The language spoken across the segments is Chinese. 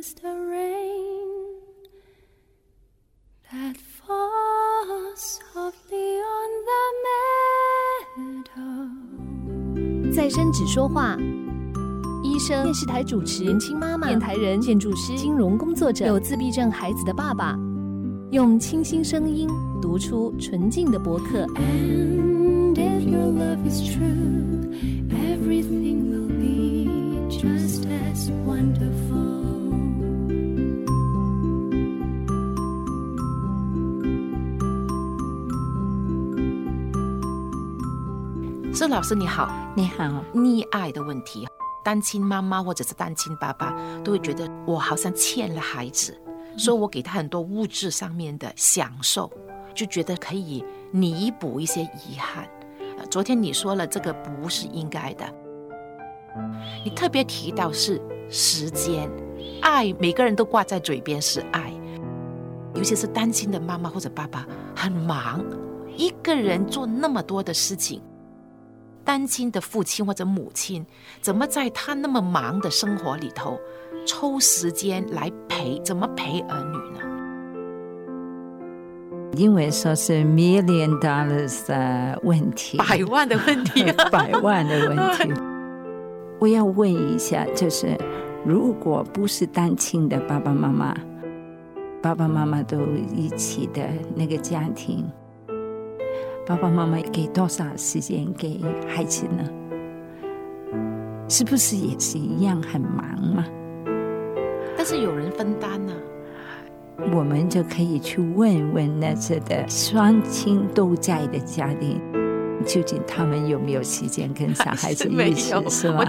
Is the rain that falls softly on the meadow? 再生只说话。医生、电视台主持、年轻妈妈、电台人、建筑师、金融工作者、有自闭症孩子的爸爸，用清新声音读出纯净的博客。And if your love is true, everything will be just as wonderful. 周老师你好，你好，溺爱的问题，单亲妈妈或者是单亲爸爸都会觉得我好像欠了孩子，所以我给他很多物质上面的享受，就觉得可以弥补一些遗憾。呃昨天你说了这个不是应该的，你特别提到是时间，爱每个人都挂在嘴边是爱，尤其是单亲的妈妈或者爸爸很忙，一个人做那么多的事情。单亲的父亲或者母亲，怎么在他那么忙的生活里头抽时间来陪？怎么陪儿女呢？因为说是 million dollars 的问题，百万的问题，百万的问题。我要问一下，就是如果不是单亲的爸爸妈妈，爸爸妈妈都一起的那个家庭，爸爸妈妈给多少时间给孩子呢？是不是也是一样很忙嘛？但是有人分担呢、我们就可以去问问那些的双亲都在的家庭，究竟他们有没有时间跟小孩子一起 有，，是吧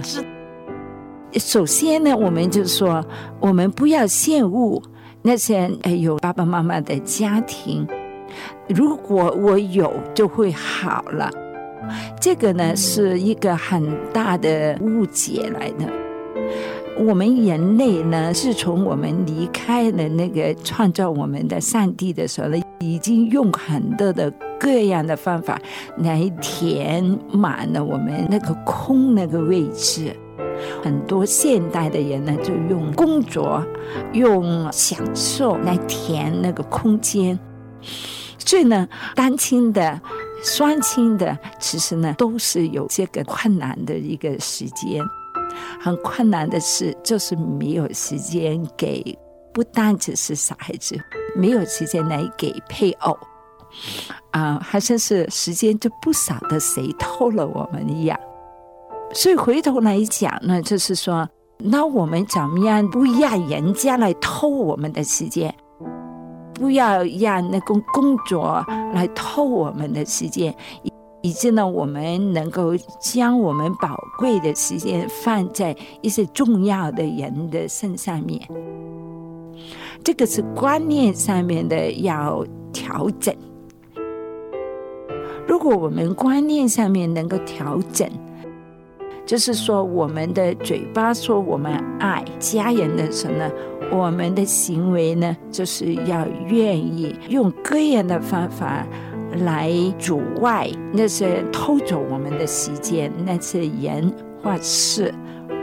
首先呢，我们就说，我们不要羡慕那些呃有爸爸妈妈的家庭。如果我有，就会好了。这个呢是一个很大的误解来的。我们人类呢，是从我们离开了那个创造我们的上帝的时候呢，已经用很多的各样的方法来填满了我们那个空那个位置。很多现代的人呢，就用工作、用享受来填那个空间。所以呢，单亲的、双亲的，其实呢，都是有这个困难的一个时间。很困难的是，就是没有时间给，不单只是小孩子，没有时间来给配偶。啊，好像是时间就不晓得谁偷了我们一样。所以回头来讲呢，就是说，那我们怎么样不让人家来偷我们的时间？不要让那个工作来偷我们的时间，以以致呢，我们能够将我们宝贵的时间放在一些重要的人的身上面。这个是观念上面的要调整。如果我们观念上面能够调整，就是说，我们的嘴巴说我们爱家人的时候呢，我们的行为呢，就是要愿意用各样的方法来阻碍那些偷走我们的时间，那些人或事、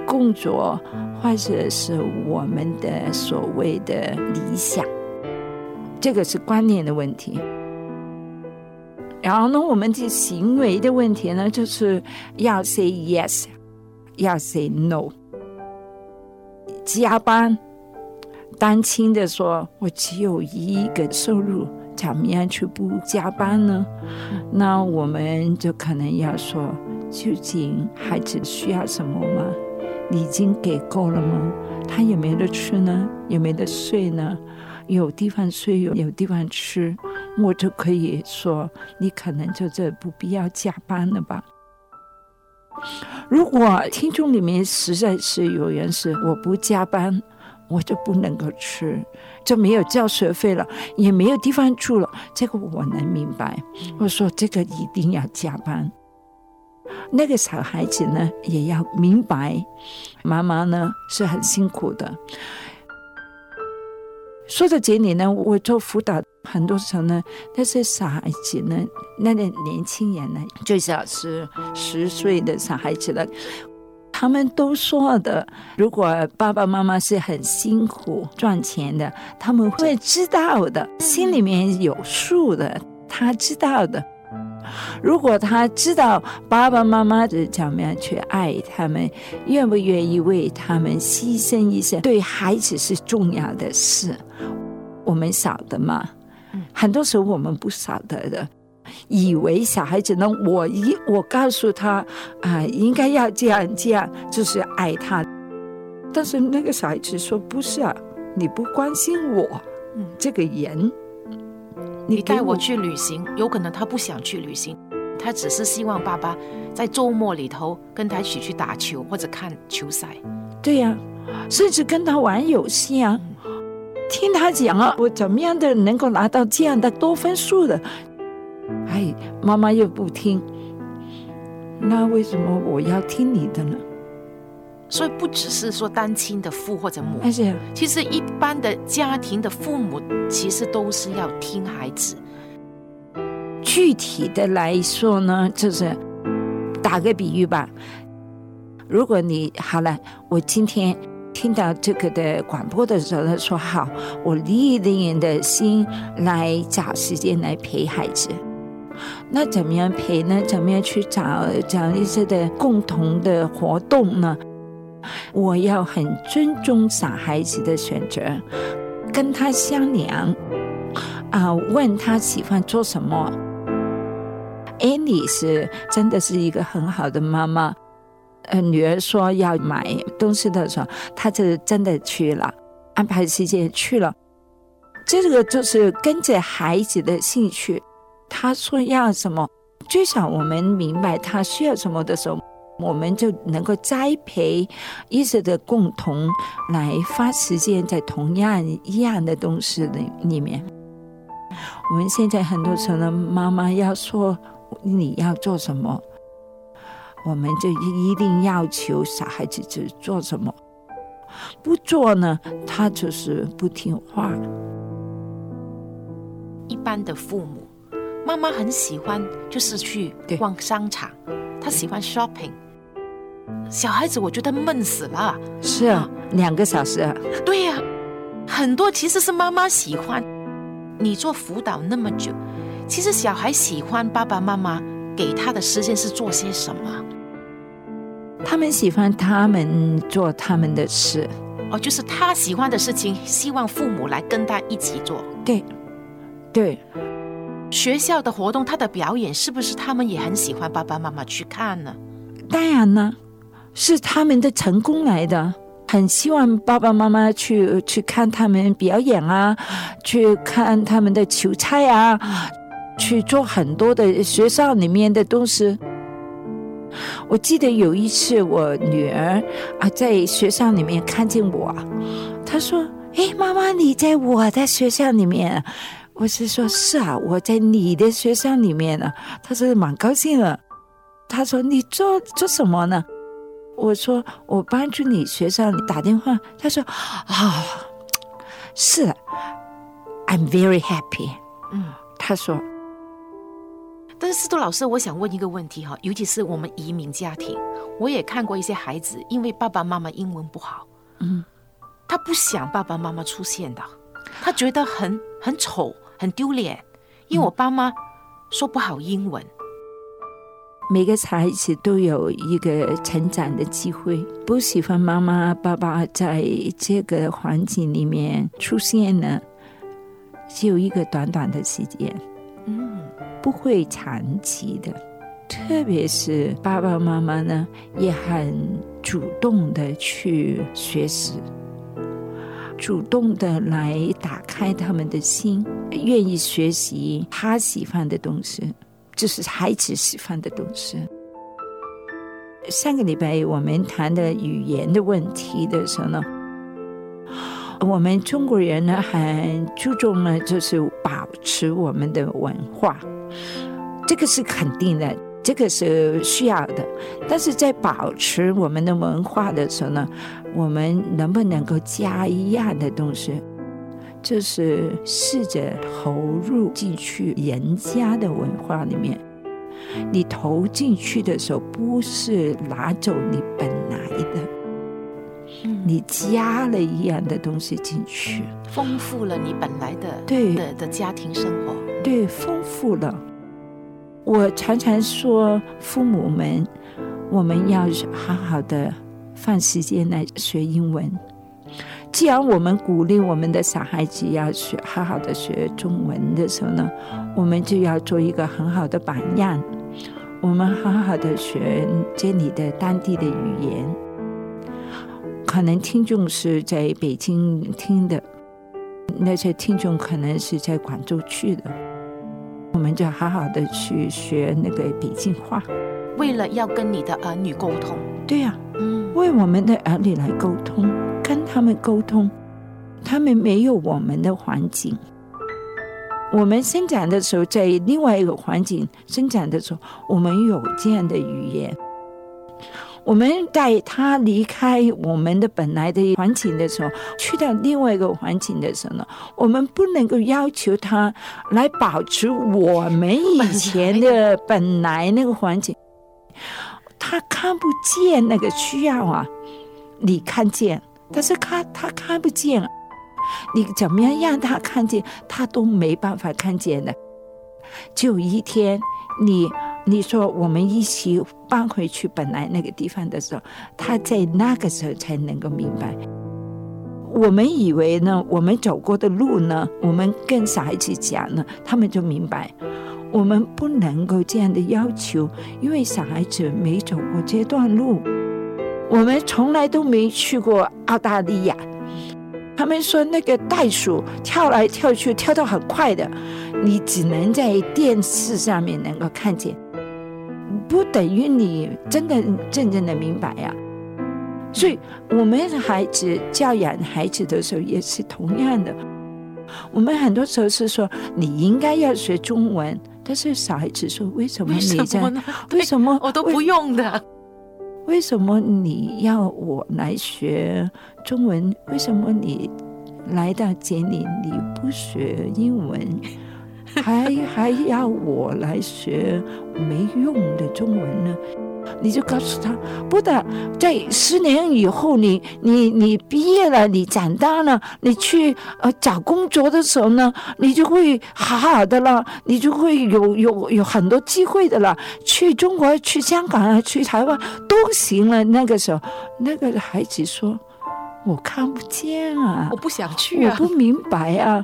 工作，或者是我们的所谓的理想。这个是观念的问题。然后呢，我们的行为的问题呢，就是要 say yes，要 say no。加班，单亲的说，我只有一个收入，怎么样去不加班呢？那我们就可能要说，究竟孩子需要什么吗？你已经给够了吗？他有没得吃呢？有没得睡呢？有地方睡，有有地方吃，我就可以说，你可能就这不必要加班了吧。如果听众里面实在是有人是我不加班，我就不能够吃，就没有交学费了，也没有地方住了。这个我能明白。我说这个一定要加班。那个小孩子呢，也要明白，妈妈呢是很辛苦的。说到这里呢，我做辅导很多时候呢，那些小孩子呢，那个年轻人呢，最少是十岁的小孩子了。他们都说的，如果爸爸妈妈是很辛苦赚钱的，他们会知道的，心里面有数的，他知道的。如果他知道爸爸妈妈是怎么样去爱他们，愿不愿意为他们牺牲一些，对孩子是重要的事，我们晓得吗？很多时候我们不晓得的。以为小孩子呢，我一我告诉他啊，应该要这样这样，就是爱他。但是那个小孩子说不是啊，你不关心我，这个人，你带我去旅行，有可能他不想去旅行，他只是希望爸爸在周末里头跟他一起去打球或者看球赛。对呀，甚至跟他玩游戏啊，听他讲啊，我怎么样的能够拿到这样的多分数的。哎，妈妈又不听，那为什么我要听你的呢？所以不只是说单亲的父或者母，而且其实一般的家庭的父母其实都是要听孩子。具体的来说呢，就是打个比喻吧。如果你好了，我今天听到这个的广播的时候，他说好，我立定的心来找时间来陪孩子。那怎么样陪呢？怎么样去找找一些的共同的活动呢？我要很尊重小孩子的选择，跟他商量啊，问他喜欢做什么。Andy 是真的是一个很好的妈妈，呃，女儿说要买东西的时候，她就真的去了，安排时间去了。这个就是跟着孩子的兴趣。他说要什么，最少我们明白他需要什么的时候，我们就能够栽培一直的共同来花时间在同样一样的东西里里面。我们现在很多时候呢，妈妈要说你要做什么，我们就一定要求小孩子去做什么，不做呢，他就是不听话。一般的父母。妈妈很喜欢，就是去逛商场，她喜欢 shopping。小孩子我觉得闷死了。是啊，两个小时。啊对呀，很多其实是妈妈喜欢。你做辅导那么久，其实小孩喜欢爸爸妈妈给他的时间是做些什么？他们喜欢他们做他们的事。哦，就是他喜欢的事情，希望父母来跟他一起做。对，对。学校的活动，他的表演是不是他们也很喜欢爸爸妈妈去看呢？当然呢，是他们的成功来的，很希望爸爸妈妈去去看他们表演啊，去看他们的球赛啊，去做很多的学校里面的东西。我记得有一次，我女儿啊在学校里面看见我，她说：“哎，妈妈，你在我的学校里面。”我是说，是啊，我在你的学校里面呢。他说蛮高兴的。他说你做做什么呢？我说我帮助你学校打电话。他说啊，是，I'm very happy。嗯，他说。但是司徒老师，我想问一个问题哈，尤其是我们移民家庭，我也看过一些孩子，因为爸爸妈妈英文不好，嗯，他不想爸爸妈妈出现的，他觉得很很丑。很丢脸，因为我爸妈说不好英文。每个孩子都有一个成长的机会，不喜欢妈妈、爸爸在这个环境里面出现呢，只有一个短短的时间，嗯，不会长期的。特别是爸爸妈妈呢，也很主动的去学习。主动的来打开他们的心，愿意学习他喜欢的东西，就是孩子喜欢的东西。上个礼拜我们谈的语言的问题的时候呢，我们中国人呢很注重呢，就是保持我们的文化，这个是肯定的，这个是需要的。但是在保持我们的文化的时候呢，我们能不能够加一样的东西？就是试着投入进去人家的文化里面。你投进去的时候，不是拿走你本来的，你加了一样的东西进去，丰富了你本来的对的的家庭生活。对，丰富了。我常常说，父母们，我们要好好的放时间来学英文。既然我们鼓励我们的小孩子要学好好的学中文的时候呢，我们就要做一个很好的榜样。我们好好的学这里的当地的语言。可能听众是在北京听的，那些听众可能是在广州去的，我们就好好的去学那个笔镜画。为了要跟你的儿女沟通，对呀、嗯，为我们的儿女来沟通，跟他们沟通，他们没有我们的环境。我们生长的时候，在另外一个环境生长的时候，我们有这样的语言。我们在他离开我们的本来的环境的时候，去到另外一个环境的时候呢，我们不能够要求他来保持我们以前的本来那个环境。他看不见那个需要啊，你看见，但是他他看不见，你怎么样让他看见，他都没办法看见的。就一天，你你说我们一起搬回去本来那个地方的时候，他在那个时候才能够明白。我们以为呢，我们走过的路呢，我们跟小孩子讲呢，他们就明白。我们不能够这样的要求，因为小孩子没走过这段路，我们从来都没去过澳大利亚。他们说那个袋鼠跳来跳去，跳得很快的，你只能在电视上面能够看见，不等于你真的真正的明白呀、所以，我们孩子教养孩子的时候也是同样的。我们很多时候是说你应该要学中文，但是小孩子说为什么你在？为什么我都不用的？为什么你要我来学中文？为什么你来到这里你不学英文，还还要我来学没用的中文呢？你就告诉他，不的，在十年以后你，你你毕业了，你长大了，你去呃找工作的时候呢，你就会好好的了，你就会有有有很多机会的了。去中国、去香港啊、去台湾都行了。那个时候，那个孩子说：“我看不见啊我，不想去啊！我不明白啊。”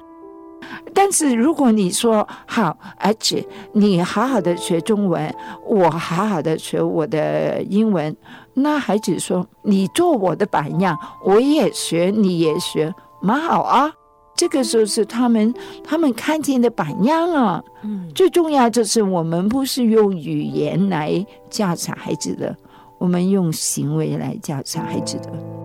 但是如果你说好，而且，你好好的学中文，我好好的学我的英文，那孩子说你做我的榜样，我也学，你也学，蛮好啊。这个时候是他们他们看见的榜样啊。嗯，最重要就是我们不是用语言来教小孩子的，我们用行为来教小孩子的。